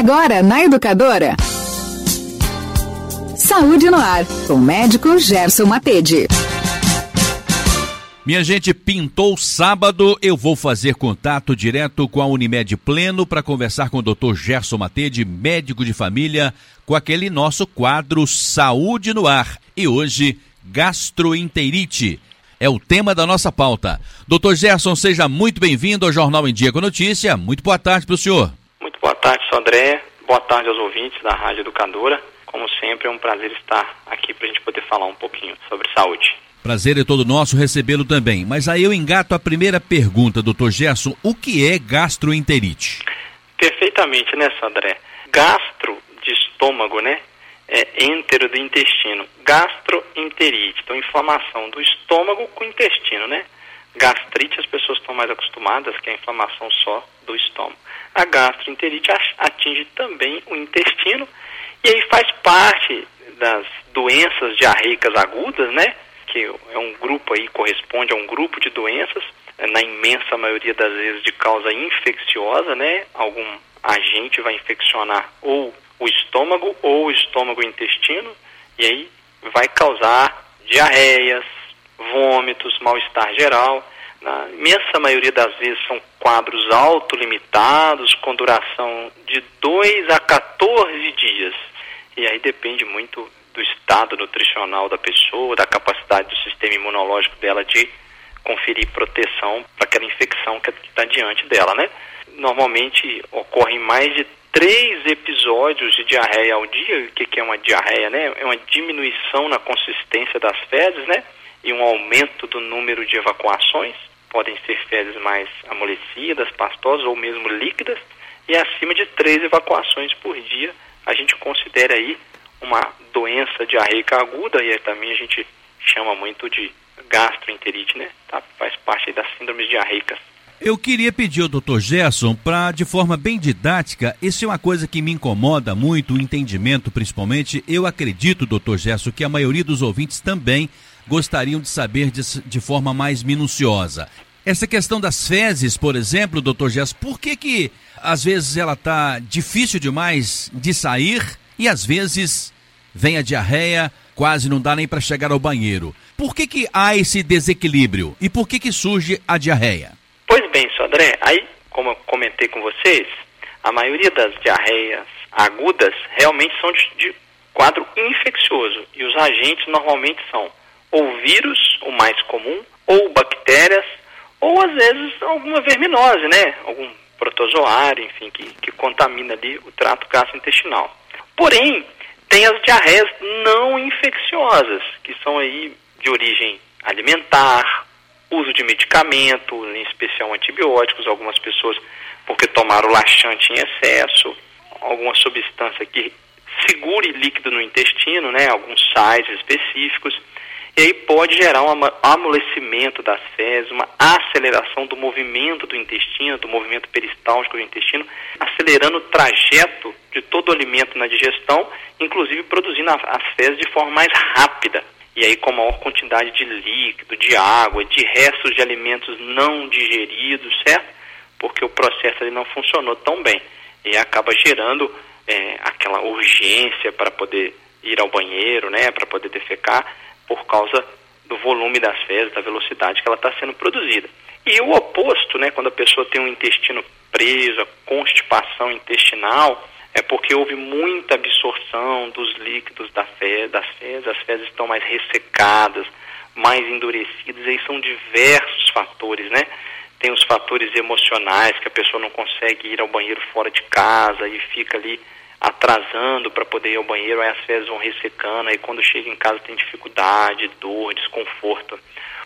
Agora na Educadora. Saúde no ar, com o médico Gerson Matede. Minha gente, pintou sábado, eu vou fazer contato direto com a Unimed Pleno para conversar com o Dr. Gerson Matede, médico de família, com aquele nosso quadro Saúde no Ar. E hoje, gastroenterite. É o tema da nossa pauta. Doutor Gerson, seja muito bem-vindo ao Jornal em Dia com Notícia. Muito boa tarde para o senhor. Tarde, sou André. Boa tarde aos ouvintes da Rádio Educadora. Como sempre, é um prazer estar aqui para a gente poder falar um pouquinho sobre saúde. Prazer é todo nosso recebê-lo também. Mas aí eu engato a primeira pergunta, doutor Gerson. O que é gastroenterite? Perfeitamente, né, André? Gastro de estômago, né? É entero do intestino. Gastroenterite. Então, inflamação do estômago com o intestino, né? Gastrite as pessoas estão mais acostumadas, que é a inflamação só do estômago. A gastroenterite atinge também o intestino e aí faz parte das doenças diarreicas agudas, né? Que é um grupo aí, corresponde a um grupo de doenças, é, na imensa maioria das vezes de causa infecciosa, né? Algum agente vai infeccionar ou o estômago ou o estômago e intestino, e aí vai causar diarreias, vômitos, mal-estar geral. Na imensa maioria das vezes são quadros autolimitados, com duração de 2 a 14 dias. E aí depende muito do estado nutricional da pessoa, da capacidade do sistema imunológico dela de conferir proteção para aquela infecção que está diante dela, né? Normalmente ocorrem mais de três episódios de diarreia ao dia. O que, que é uma diarreia, né? É uma diminuição na consistência das fezes, né? E um aumento do número de evacuações podem ser fezes mais amolecidas, pastosas ou mesmo líquidas, e acima de três evacuações por dia, a gente considera aí uma doença diarreica aguda, e também a gente chama muito de gastroenterite, né? Tá? Faz parte das síndromes diarreicas. Eu queria pedir ao Dr. Gerson para, de forma bem didática, isso é uma coisa que me incomoda muito, o entendimento principalmente. Eu acredito, Dr. Gerson, que a maioria dos ouvintes também gostariam de saber de, de forma mais minuciosa. Essa questão das fezes, por exemplo, doutor Gerson, por que que às vezes ela está difícil demais de sair e às vezes vem a diarreia, quase não dá nem para chegar ao banheiro? Por que que há esse desequilíbrio e por que que surge a diarreia? Pois bem, senhor André, aí, como eu comentei com vocês, a maioria das diarreias agudas realmente são de, de quadro infeccioso e os agentes normalmente são ou vírus, o mais comum, ou bactérias, ou às vezes alguma verminose, né? Algum protozoário, enfim, que, que contamina ali o trato gastrointestinal. Porém, tem as diarreias não infecciosas, que são aí de origem alimentar, uso de medicamento, em especial antibióticos, algumas pessoas porque tomaram laxante em excesso, alguma substância que segure líquido no intestino, né, alguns sais específicos. E aí pode gerar um amolecimento das fezes, uma aceleração do movimento do intestino, do movimento peristáltico do intestino, acelerando o trajeto de todo o alimento na digestão, inclusive produzindo as fezes de forma mais rápida. E aí com maior quantidade de líquido, de água, de restos de alimentos não digeridos, certo? Porque o processo ali não funcionou tão bem. E acaba gerando é, aquela urgência para poder ir ao banheiro, né, para poder defecar por causa do volume das fezes, da velocidade que ela está sendo produzida. E o oposto, né, quando a pessoa tem um intestino preso, constipação intestinal, é porque houve muita absorção dos líquidos da fezes, das fezes, as fezes estão mais ressecadas, mais endurecidas, e aí são diversos fatores, né? Tem os fatores emocionais, que a pessoa não consegue ir ao banheiro fora de casa e fica ali atrasando para poder ir ao banheiro, aí as fezes vão ressecando, aí quando chega em casa tem dificuldade, dor, desconforto.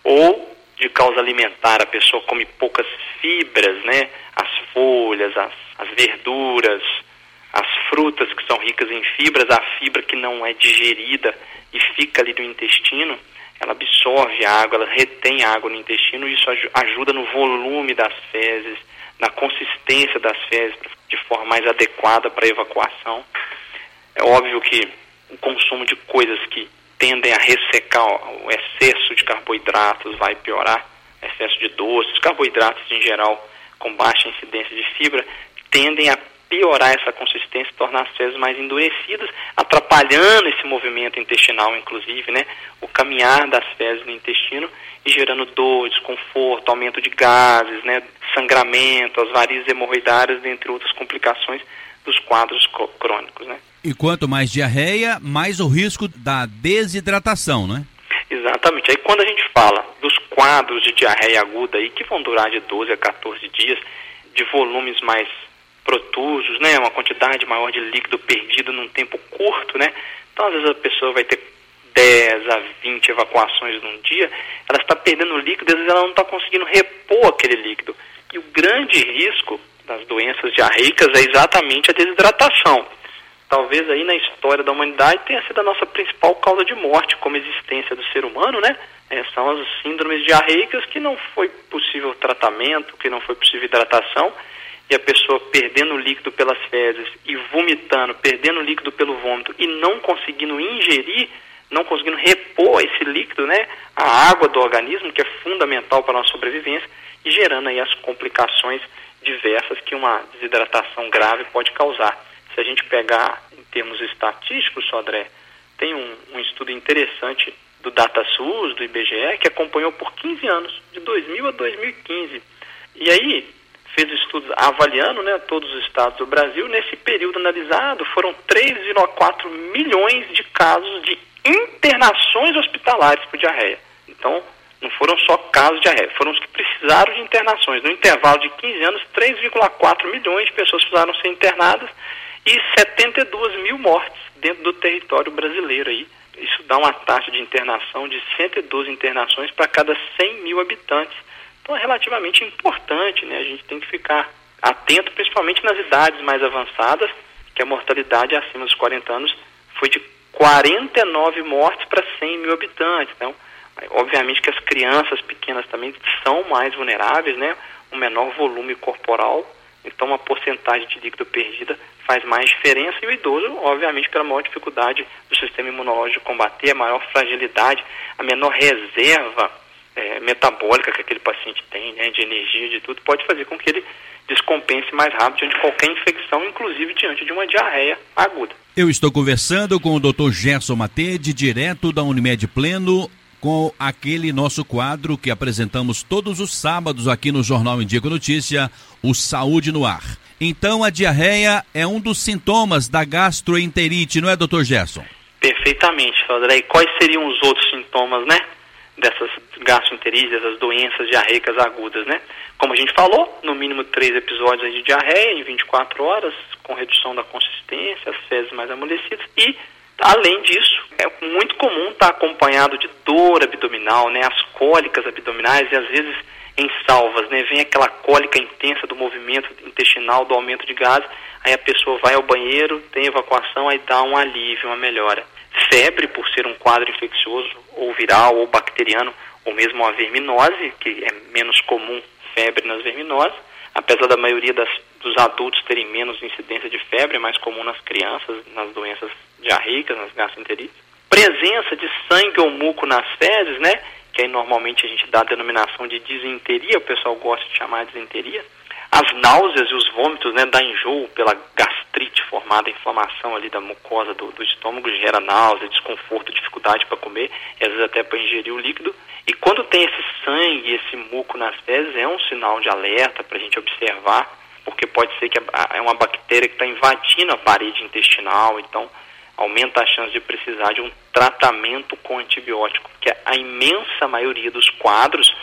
Ou de causa alimentar, a pessoa come poucas fibras, né? As folhas, as, as verduras, as frutas que são ricas em fibras, a fibra que não é digerida e fica ali no intestino, ela absorve água, ela retém água no intestino e isso ajuda no volume das fezes, na consistência das fezes, de forma mais adequada para evacuação. É óbvio que o consumo de coisas que tendem a ressecar o excesso de carboidratos vai piorar, excesso de doces, carboidratos em geral com baixa incidência de fibra, tendem a piorar essa consistência, tornar as fezes mais endurecidas, atrapalhando esse movimento intestinal, inclusive, né? O caminhar das fezes no intestino e gerando dor, desconforto, aumento de gases, né? Sangramento, as varizes hemorroidárias, dentre outras complicações dos quadros crônicos, né? E quanto mais diarreia, mais o risco da desidratação, né? Exatamente. Aí quando a gente fala dos quadros de diarreia aguda aí, que vão durar de 12 a 14 dias, de volumes mais protusos, né, uma quantidade maior de líquido perdido num tempo curto, né? Então, às vezes a pessoa vai ter 10 a 20 evacuações num dia, ela está perdendo líquido, às vezes ela não está conseguindo repor aquele líquido. E o grande risco das doenças diarreicas é exatamente a desidratação. Talvez aí na história da humanidade tenha sido a nossa principal causa de morte como existência do ser humano, né? É, são as síndromes diarreicas que não foi possível tratamento, que não foi possível hidratação a pessoa perdendo líquido pelas fezes e vomitando, perdendo líquido pelo vômito e não conseguindo ingerir, não conseguindo repor esse líquido, né, a água do organismo, que é fundamental para a nossa sobrevivência, e gerando aí as complicações diversas que uma desidratação grave pode causar. Se a gente pegar em termos estatísticos, Sodré, tem um, um estudo interessante do DataSUS, do IBGE, que acompanhou por 15 anos, de 2000 a 2015. E aí, fez estudos avaliando né, todos os estados do Brasil. Nesse período analisado, foram 3,4 milhões de casos de internações hospitalares por diarreia. Então, não foram só casos de diarreia, foram os que precisaram de internações. No intervalo de 15 anos, 3,4 milhões de pessoas precisaram ser internadas e 72 mil mortes dentro do território brasileiro. Aí. Isso dá uma taxa de internação de 112 internações para cada 100 mil habitantes. Então é relativamente importante, né? A gente tem que ficar atento, principalmente nas idades mais avançadas, que a mortalidade acima dos 40 anos foi de 49 mortes para 100 mil habitantes. Então, obviamente que as crianças pequenas também são mais vulneráveis, né? Um menor volume corporal, então uma porcentagem de líquido perdida faz mais diferença e o idoso, obviamente, pela maior dificuldade do sistema imunológico combater, a maior fragilidade, a menor reserva é, metabólica que aquele paciente tem, né, de energia, de tudo, pode fazer com que ele descompense mais rápido diante de qualquer infecção, inclusive diante de uma diarreia aguda. Eu estou conversando com o Dr. Gerson Matede, direto da Unimed Pleno, com aquele nosso quadro que apresentamos todos os sábados aqui no Jornal Indico Notícia, o Saúde no Ar. Então a diarreia é um dos sintomas da gastroenterite, não é, doutor Gerson? Perfeitamente, Sandra. E quais seriam os outros sintomas, né? Dessas gastroenterites, dessas doenças diarreicas agudas, né? Como a gente falou, no mínimo três episódios de diarreia em 24 horas, com redução da consistência, as fezes mais amolecidas. E Além disso, é muito comum estar acompanhado de dor abdominal, né, as cólicas abdominais e às vezes em salvas, né, vem aquela cólica intensa do movimento intestinal, do aumento de gases, aí a pessoa vai ao banheiro, tem evacuação, aí dá um alívio, uma melhora febre, por ser um quadro infeccioso, ou viral, ou bacteriano, ou mesmo a verminose, que é menos comum febre nas verminoses, apesar da maioria das, dos adultos terem menos incidência de febre, é mais comum nas crianças, nas doenças diarreicas, nas gastroenterites. Presença de sangue ou muco nas fezes, né? Que aí normalmente a gente dá a denominação de disenteria, o pessoal gosta de chamar de disenteria as náuseas e os vômitos, né, da enjoo pela gastrite formada, inflamação ali da mucosa do, do estômago gera náusea, desconforto, dificuldade para comer e às vezes até para ingerir o líquido. E quando tem esse sangue, esse muco nas fezes, é um sinal de alerta para a gente observar, porque pode ser que é uma bactéria que está invadindo a parede intestinal, então aumenta a chance de precisar de um tratamento com antibiótico, porque a imensa maioria dos quadros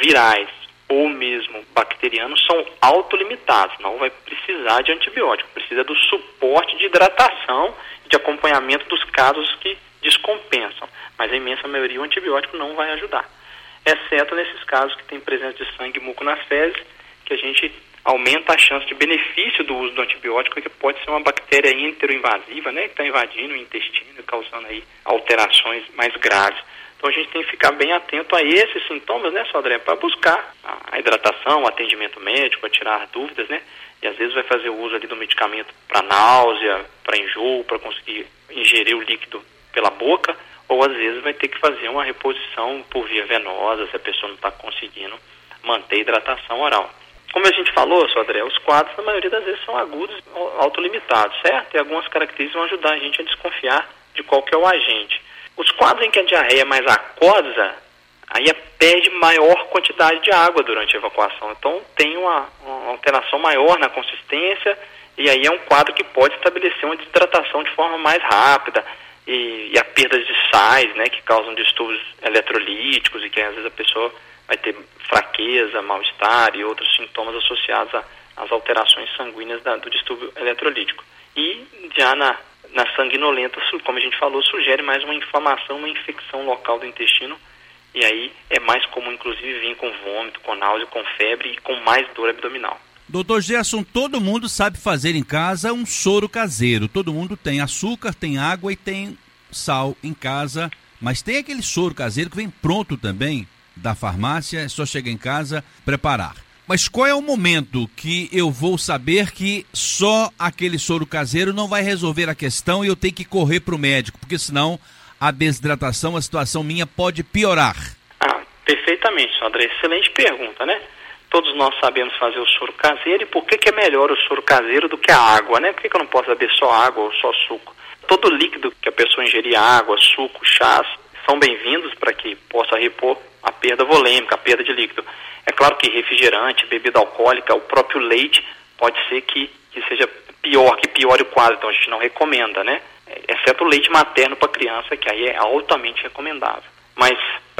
virais ou mesmo bacterianos são autolimitados, não vai precisar de antibiótico, precisa do suporte de hidratação e de acompanhamento dos casos que descompensam, mas a imensa maioria o antibiótico não vai ajudar, exceto nesses casos que tem presença de sangue e muco nas fezes, que a gente aumenta a chance de benefício do uso do antibiótico, que pode ser uma bactéria enteroinvasiva, né, que está invadindo o intestino e causando aí alterações mais graves. Então a gente tem que ficar bem atento a esses sintomas, né, Sodré, para buscar a hidratação, o atendimento médico, tirar dúvidas, né? E às vezes vai fazer o uso ali do medicamento para náusea, para enjoo, para conseguir ingerir o líquido pela boca, ou às vezes vai ter que fazer uma reposição por via venosa, se a pessoa não está conseguindo manter a hidratação oral. Como a gente falou, Sodré, os quadros, na maioria das vezes, são agudos, autolimitados, certo? E algumas características vão ajudar a gente a desconfiar de qual que é o agente. Os quadros em que a diarreia é mais aquosa, aí é, perde maior quantidade de água durante a evacuação. Então tem uma, uma alteração maior na consistência e aí é um quadro que pode estabelecer uma desidratação de forma mais rápida e, e a perda de sais, né, que causam distúrbios eletrolíticos e que às vezes a pessoa vai ter fraqueza, mal-estar e outros sintomas associados às alterações sanguíneas da, do distúrbio eletrolítico. E já na, na sanguinolenta, como a gente falou, sugere mais uma inflamação, uma infecção local do intestino e aí é mais comum, inclusive, vir com vômito, com náusea, com febre e com mais dor abdominal. Doutor Gerson, todo mundo sabe fazer em casa um soro caseiro. Todo mundo tem açúcar, tem água e tem sal em casa. Mas tem aquele soro caseiro que vem pronto também da farmácia, é só chegar em casa, preparar. Mas qual é o momento que eu vou saber que só aquele soro caseiro não vai resolver a questão e eu tenho que correr para o médico? Porque senão a desidratação, a situação minha pode piorar. Ah, perfeitamente, André. Excelente pergunta, né? Todos nós sabemos fazer o soro caseiro e por que, que é melhor o soro caseiro do que a água, né? Por que, que eu não posso beber só água ou só suco? Todo líquido que a pessoa ingerir, água, suco, chás, são bem-vindos para que possa repor a perda volêmica, a perda de líquido. É claro que refrigerante, bebida alcoólica, o próprio leite pode ser que, que seja pior, que piore o quadro, então a gente não recomenda, né? Exceto o leite materno para criança, que aí é altamente recomendável. Mas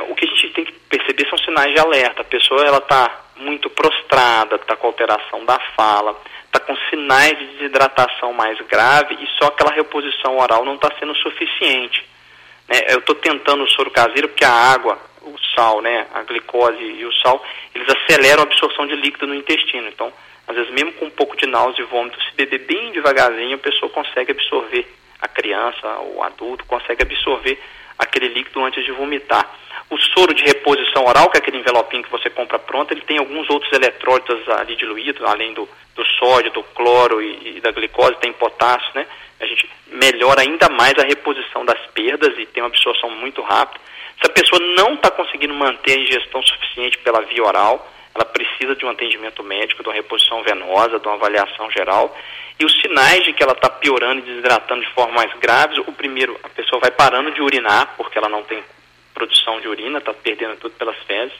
o que a gente tem que perceber são sinais de alerta. A pessoa ela está muito prostrada, está com alteração da fala, está com sinais de desidratação mais grave e só aquela reposição oral não está sendo suficiente. Né? Eu estou tentando o soro caseiro porque a água, o sal, né, a glicose e o sal, eles aceleram a absorção de líquido no intestino. Então, às vezes mesmo com um pouco de náusea e vômito, se beber bem devagarzinho, a pessoa consegue absorver, a criança, o adulto, consegue absorver aquele líquido antes de vomitar. O soro de reposição oral, que é aquele envelopinho que você compra pronto, ele tem alguns outros eletrólitos ali diluídos, além do, do sódio, do cloro e, e, da glicose, tem potássio, né? A gente melhora ainda mais a reposição das perdas e tem uma absorção muito rápida. Se a pessoa não está conseguindo manter a ingestão suficiente pela via oral, ela precisa de um atendimento médico, de uma reposição venosa, de uma avaliação geral. E os sinais de que ela está piorando e desidratando de forma mais grave, o primeiro, a pessoa vai parando de urinar, porque ela não tem produção de urina, está perdendo tudo pelas fezes.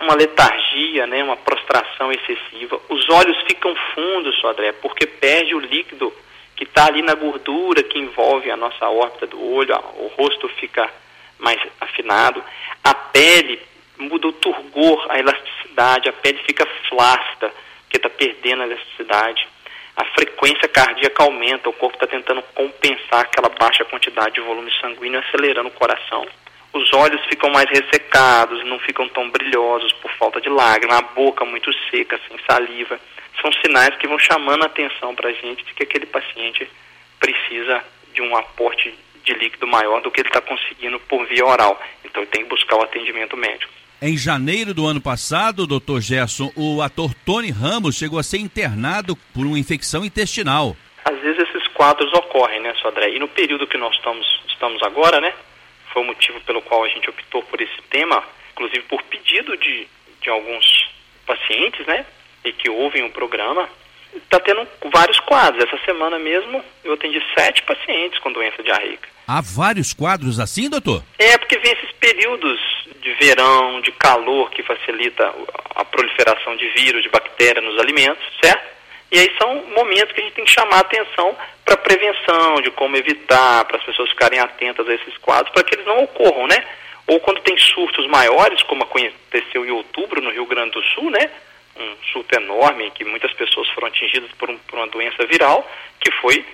Uma letargia, né, uma prostração excessiva. Os olhos ficam fundos, Sodré, porque perde o líquido que está ali na gordura que envolve a nossa órbita do olho, o rosto fica mais afinado. A pele muda o turgor, a elasticidade, a pele fica flácida, porque está perdendo a elasticidade. A frequência cardíaca aumenta, o corpo está tentando compensar aquela baixa quantidade de volume sanguíneo, acelerando o coração os olhos ficam mais ressecados, não ficam tão brilhosos por falta de lágrima, a boca muito seca, sem saliva. São sinais que vão chamando a atenção para a gente de que aquele paciente precisa de um aporte de líquido maior do que ele está conseguindo por via oral. Então ele tem que buscar o atendimento médico. Em janeiro do ano passado, doutor Gerson, o ator Tony Ramos chegou a ser internado por uma infecção intestinal. Às vezes esses quadros ocorrem, né, Sodré? E no período que nós estamos, estamos agora, né, foi o motivo pelo qual a gente optou por esse tema, inclusive por pedido de, de alguns pacientes, né, e que ouvem o programa, está tendo vários quadros. Essa semana mesmo eu atendi sete pacientes com doença diarreica. Há vários quadros assim, doutor? É, porque vem esses períodos de verão, de calor, que facilita a proliferação de vírus, de bactérias nos alimentos, certo? E aí são momentos que a gente tem que chamar a atenção para prevenção, de como evitar, para as pessoas ficarem atentas a esses quadros, para que eles não ocorram, né? Ou quando tem surtos maiores, como aconteceu em outubro no Rio Grande do Sul, né? Um surto enorme, que muitas pessoas foram atingidas por, um, por uma doença viral, que foi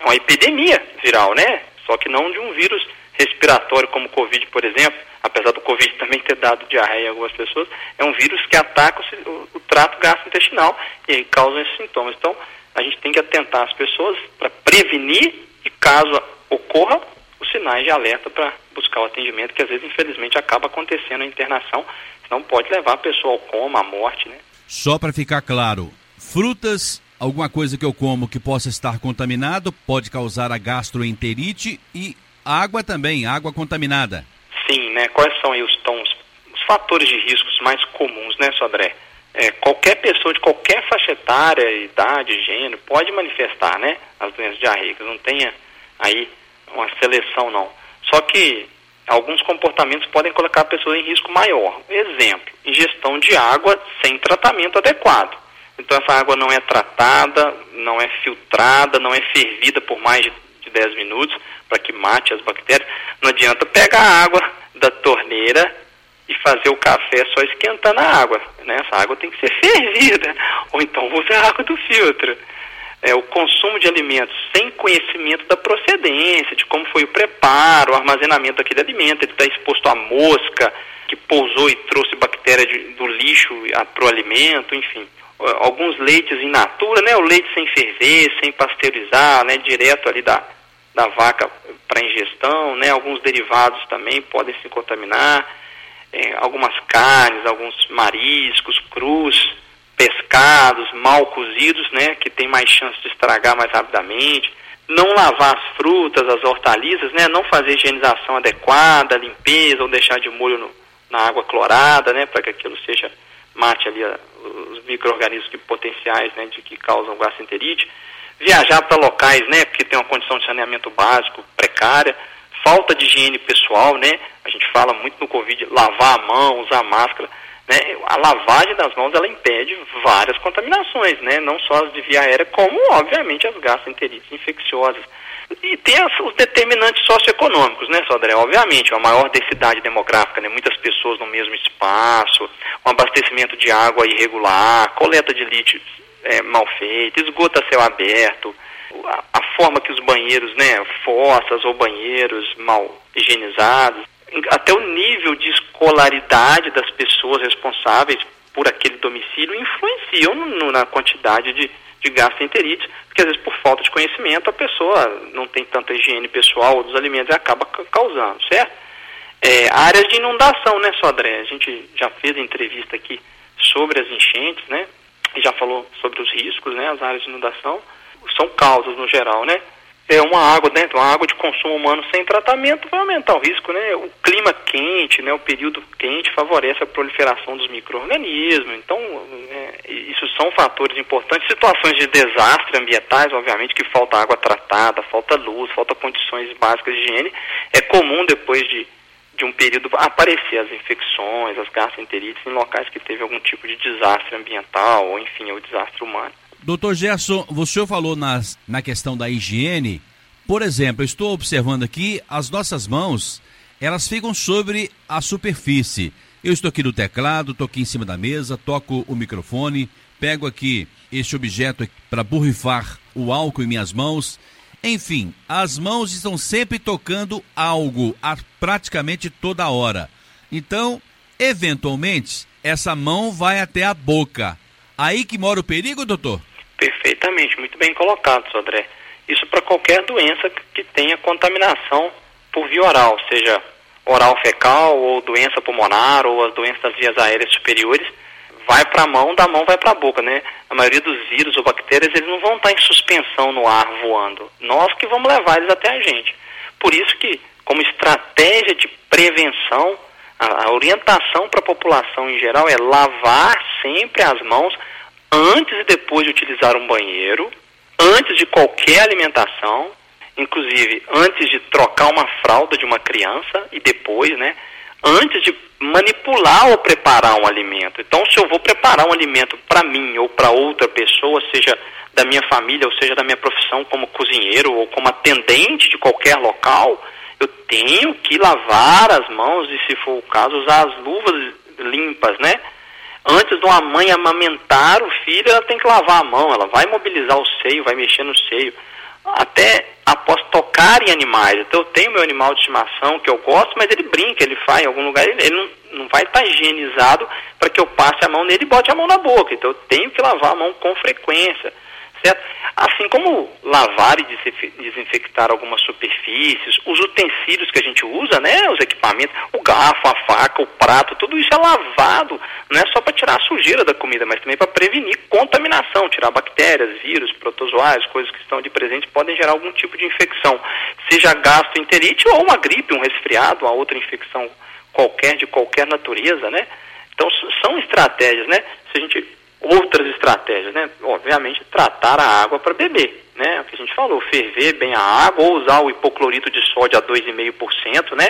uma epidemia viral, né? Só que não de um vírus respiratório como o Covid, por exemplo, apesar do Covid também ter dado diarreia em algumas pessoas, é um vírus que ataca o, o, o trato gastrointestinal e aí causa esses sintomas. Então, a gente tem que atentar as pessoas para prevenir e, caso ocorra, os sinais de alerta para buscar o atendimento, que às vezes, infelizmente, acaba acontecendo a internação, senão pode levar a pessoa ao coma, à morte, né? Só para ficar claro, frutas, alguma coisa que eu como que possa estar contaminado, pode causar a gastroenterite e água também, água contaminada. Sim, né? Quais são aí os, tons, os fatores de riscos mais comuns, né, Sodré? é, qualquer pessoa de qualquer faixa etária, idade, gênero, pode manifestar, né, as doenças diarreicas. Não tenha aí uma seleção, não. Só que alguns comportamentos podem colocar a pessoa em risco maior. Exemplo, ingestão de água sem tratamento adequado. Então essa água não é tratada, não é filtrada, não é fervida por mais de 10 minutos para que mate as bactérias. Não adianta pegar a água da torneira e fazer o café só esquentando a água. Né? Essa água tem que ser fervida, ou então use a água do filtro. É, o consumo de alimentos sem conhecimento da procedência, de como foi o preparo, o armazenamento daquele alimento, ele está exposto à mosca que pousou e trouxe bactéria de, do lixo para o alimento, enfim. Alguns leites in natura, né? O leite sem ferver, sem pasteurizar, né? Direto ali da, da vaca para ingestão, né? Alguns derivados também podem se contaminar é, algumas carnes, alguns mariscos, crus, pescados, mal cozidos, né, que tem mais chance de estragar mais rapidamente. Não lavar as frutas, as hortaliças, né, não fazer higienização adequada, limpeza ou deixar de molho no, na água clorada, né, para que aquilo seja mate ali os micro-organismos potenciais, né, de que causam gastroenterite. Viajar para locais, né, que tem uma condição de saneamento básico precária falta de higiene pessoal, né? A gente fala muito no Covid, lavar a mão, usar máscara. Né? A lavagem das mãos ela impede várias contaminações, né? Não só as de via aérea, como obviamente as gastroenterites infecciosas. E tem as, os determinantes socioeconômicos, né, Sodré? Obviamente, uma maior densidade demográfica, né? muitas pessoas no mesmo espaço, um abastecimento de água irregular, coleta de lixo é, mal feita, esgoto a céu aberto, a, a, forma que os banheiros, né, fossas ou banheiros mal higienizados, até o nível de escolaridade das pessoas responsáveis por aquele domicílio influenciam no, na quantidade de, de gastroenterite, porque às vezes por falta de conhecimento a pessoa não tem tanta higiene pessoal dos alimentos e acaba causando, certo? É, áreas de inundação, né, Sodré? A gente já fez entrevista aqui sobre as enchentes, né? E já falou sobre os riscos, né? As áreas de inundação são causas no geral, né? É uma água dentro, uma água de consumo humano sem tratamento vai aumentar o risco, né? O clima quente, né? O período quente favorece a proliferação dos micro-organismos. Então, é, isso são fatores importantes. Situações de desastre ambientais, obviamente, que falta água tratada, falta luz, falta condições básicas de higiene. É comum depois de, de um período aparecer as infecções, as gastroenterites em locais que teve algum tipo de desastre ambiental ou, enfim, o desastre humano. Doutor Gerson, você falou nas, na questão da higiene. Por exemplo, estou observando aqui as nossas mãos, elas ficam sobre a superfície. Eu estou aqui no teclado, estou aqui em cima da mesa, toco o microfone, pego aqui este objeto para borrifar o álcool em minhas mãos. Enfim, as mãos estão sempre tocando algo a praticamente toda hora. Então, eventualmente, essa mão vai até a boca. Aí que mora o perigo, doutor? Perfeitamente, muito bem colocado, Sodré. Isso para qualquer doença que tenha contaminação por via oral, seja oral fecal ou doença pulmonar ou as doenças das vias aéreas superiores, vai para a mão, da mão vai para a boca, né? A maioria dos vírus ou bactérias, eles não vão estar em suspensão no ar voando. Nós que vamos levar eles até a gente. Por isso que, como estratégia de prevenção, a, a orientação para a população em geral é lavar sempre as mãos antes e depois de utilizar um banheiro, antes de qualquer alimentação, inclusive antes de trocar uma fralda de uma criança e depois, né? Antes de manipular ou preparar um alimento. Então, se eu vou preparar um alimento para mim ou para outra pessoa, seja da minha família ou seja da minha profissão como cozinheiro ou como atendente de qualquer local, eu tenho que lavar as mãos e, se for o caso, usar as luvas limpas, né? Antes de uma mãe amamentar o filho, ela tem que lavar a mão, ela vai mobilizar o seio, vai mexer no seio. Até após tocar em animais. Então eu tenho meu animal de estimação que eu gosto, mas ele brinca, ele faz em algum lugar, ele, ele não, não vai estar higienizado para que eu passe a mão nele e bote a mão na boca. Então eu tenho que lavar a mão com frequência Assim como lavar e desinfectar algumas superfícies, os utensílios que a gente usa, né, os equipamentos, o garfo, a faca, o prato, tudo isso é lavado, não é só para tirar a sujeira da comida, mas também para prevenir contaminação, tirar bactérias, vírus, protozoários, coisas que estão de presente podem gerar algum tipo de infecção, seja gastroenterite ou uma gripe, um resfriado, uma outra infecção qualquer de qualquer natureza, né? Então são estratégias, né? se a gente outras estratégias, né? Obviamente, tratar a água para beber, né? O que a gente falou, ferver bem a água ou usar o hipoclorito de sódio a 2,5%, né?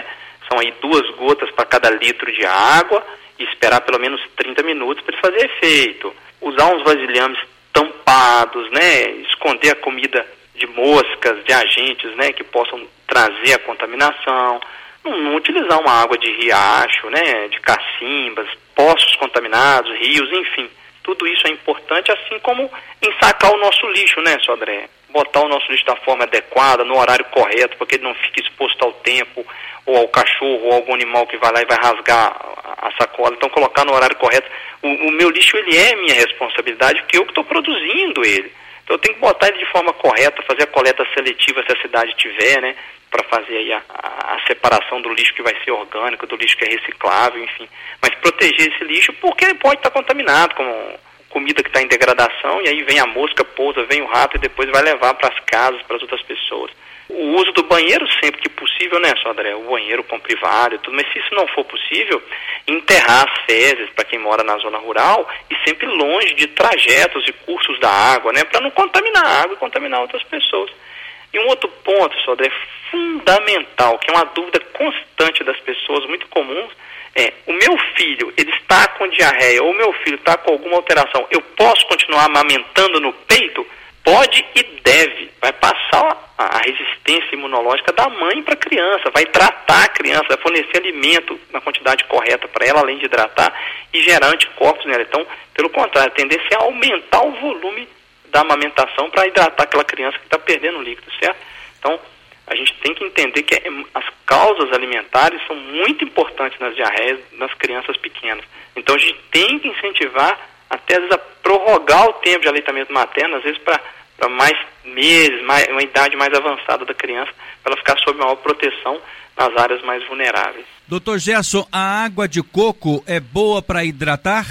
São aí duas gotas para cada litro de água e esperar pelo menos 30 minutos para ele fazer efeito. Usar uns vasilhames tampados, né? Esconder a comida de moscas, de agentes, né? Que possam trazer a contaminação. Não, não utilizar uma água de riacho, né? De cacimbas, poços contaminados, rios, enfim tudo isso é importante, assim como ensacar o nosso lixo, né, Sodré? Botar o nosso lixo da forma adequada, no horário correto, para que ele não fique exposto ao tempo, ou ao cachorro, ou algum animal que vai lá e vai rasgar a sacola. Então, colocar no horário correto. O, o meu lixo, ele é minha responsabilidade, porque eu que estou produzindo ele. Então, eu tenho que botar ele de forma correta, fazer a coleta seletiva se a cidade tiver, né? Para fazer aí a, a, separação do lixo que vai ser orgânico, do lixo que é reciclável, enfim. Mas proteger esse lixo porque ele pode estar contaminado com comida que está em degradação e aí vem a mosca, pousa, vem o rato e depois vai levar para as casas, para as outras pessoas. O uso do banheiro sempre que possível, né, só André? O banheiro com privado e tudo, mas se isso não for possível, enterrar as fezes para quem mora na zona rural e sempre longe de trajetos e cursos da água, né, para não contaminar a água e contaminar outras pessoas. E um outro ponto, Sodré, fundamental, que é uma dúvida constante das pessoas, muito comuns, é, o meu filho, ele está com diarreia, ou o meu filho está com alguma alteração, eu posso continuar amamentando no peito? Pode e deve. Vai passar a resistência imunológica da mãe para a criança, vai tratar a criança, vai fornecer alimento na quantidade correta para ela, além de hidratar e gerar anticorpos nela. Então, pelo contrário, a tendência é aumentar o volume da amamentação para hidratar aquela criança que está perdendo líquido, certo? Então, a gente tem que entender que as causas alimentares são muito importantes nas diarreias nas crianças pequenas. Então, a gente tem que incentivar até às vezes a prorrogar o tempo de aleitamento materno, às vezes para mais meses, mais, uma idade mais avançada da criança, para ela ficar sob maior proteção nas áreas mais vulneráveis. Doutor Gerson, a água de coco é boa para hidratar?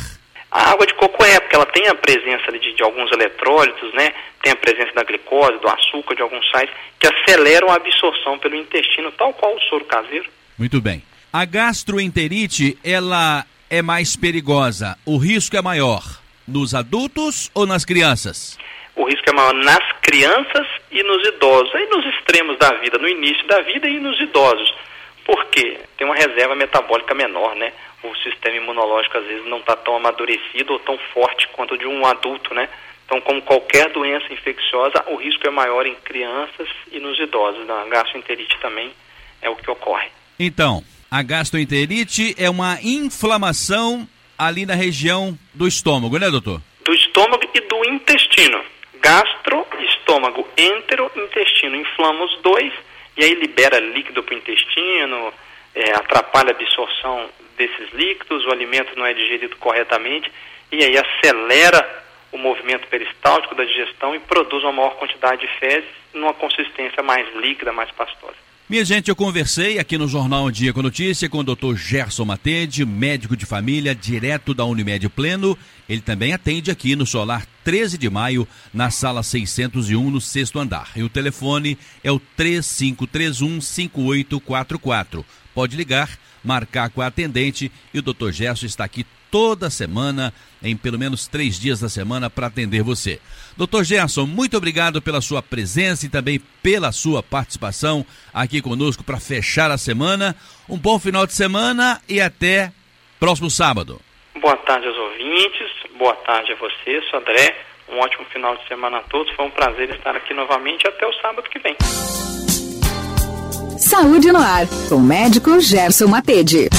A água de coco é, porque ela tem a presença de, de, alguns eletrólitos, né? Tem a presença da glicose, do açúcar, de alguns sais, que aceleram a absorção pelo intestino, tal qual o soro caseiro. Muito bem. A gastroenterite, ela é mais perigosa? O risco é maior nos adultos ou nas crianças? O risco é maior nas crianças e nos idosos, aí nos extremos da vida, no início da vida e nos idosos. Por quê? Tem uma reserva metabólica menor, né? O sistema imunológico às vezes não está tão amadurecido ou tão forte quanto de um adulto, né? Então, como qualquer doença infecciosa, o risco é maior em crianças e nos idosos. Na gastroenterite também é o que ocorre. Então, a gastroenterite é uma inflamação ali na região do estômago, né, doutor? Do estômago e do intestino. Gastro, estômago, entero, intestino. Inflama os dois e aí libera líquido para o intestino, é, atrapalha a absorção desses líquidos, o alimento não é digerido corretamente e aí acelera o movimento peristáltico da digestão e produz uma maior quantidade de fezes numa consistência mais líquida, mais pastosa. Minha gente, eu conversei aqui no Jornal Dia com Notícia com o Dr. Gerson Matede, médico de família, direto da Unimed Pleno. Ele também atende aqui no Solar 13 de maio, na sala 601, no sexto andar. E o telefone é o 3531 5844. Pode ligar marcar com a atendente e o Dr. Gerson está aqui toda semana, em pelo menos três dias da semana, para atender você. Doutor Gerson, muito obrigado pela sua presença e também pela sua participação aqui conosco para fechar a semana. Um bom final de semana e até próximo sábado. Boa tarde aos ouvintes, boa tarde a você, sou André. Um ótimo final de semana a todos. Foi um prazer estar aqui novamente até o sábado que vem. Saúde no Ar, com o médico Gerson Matede.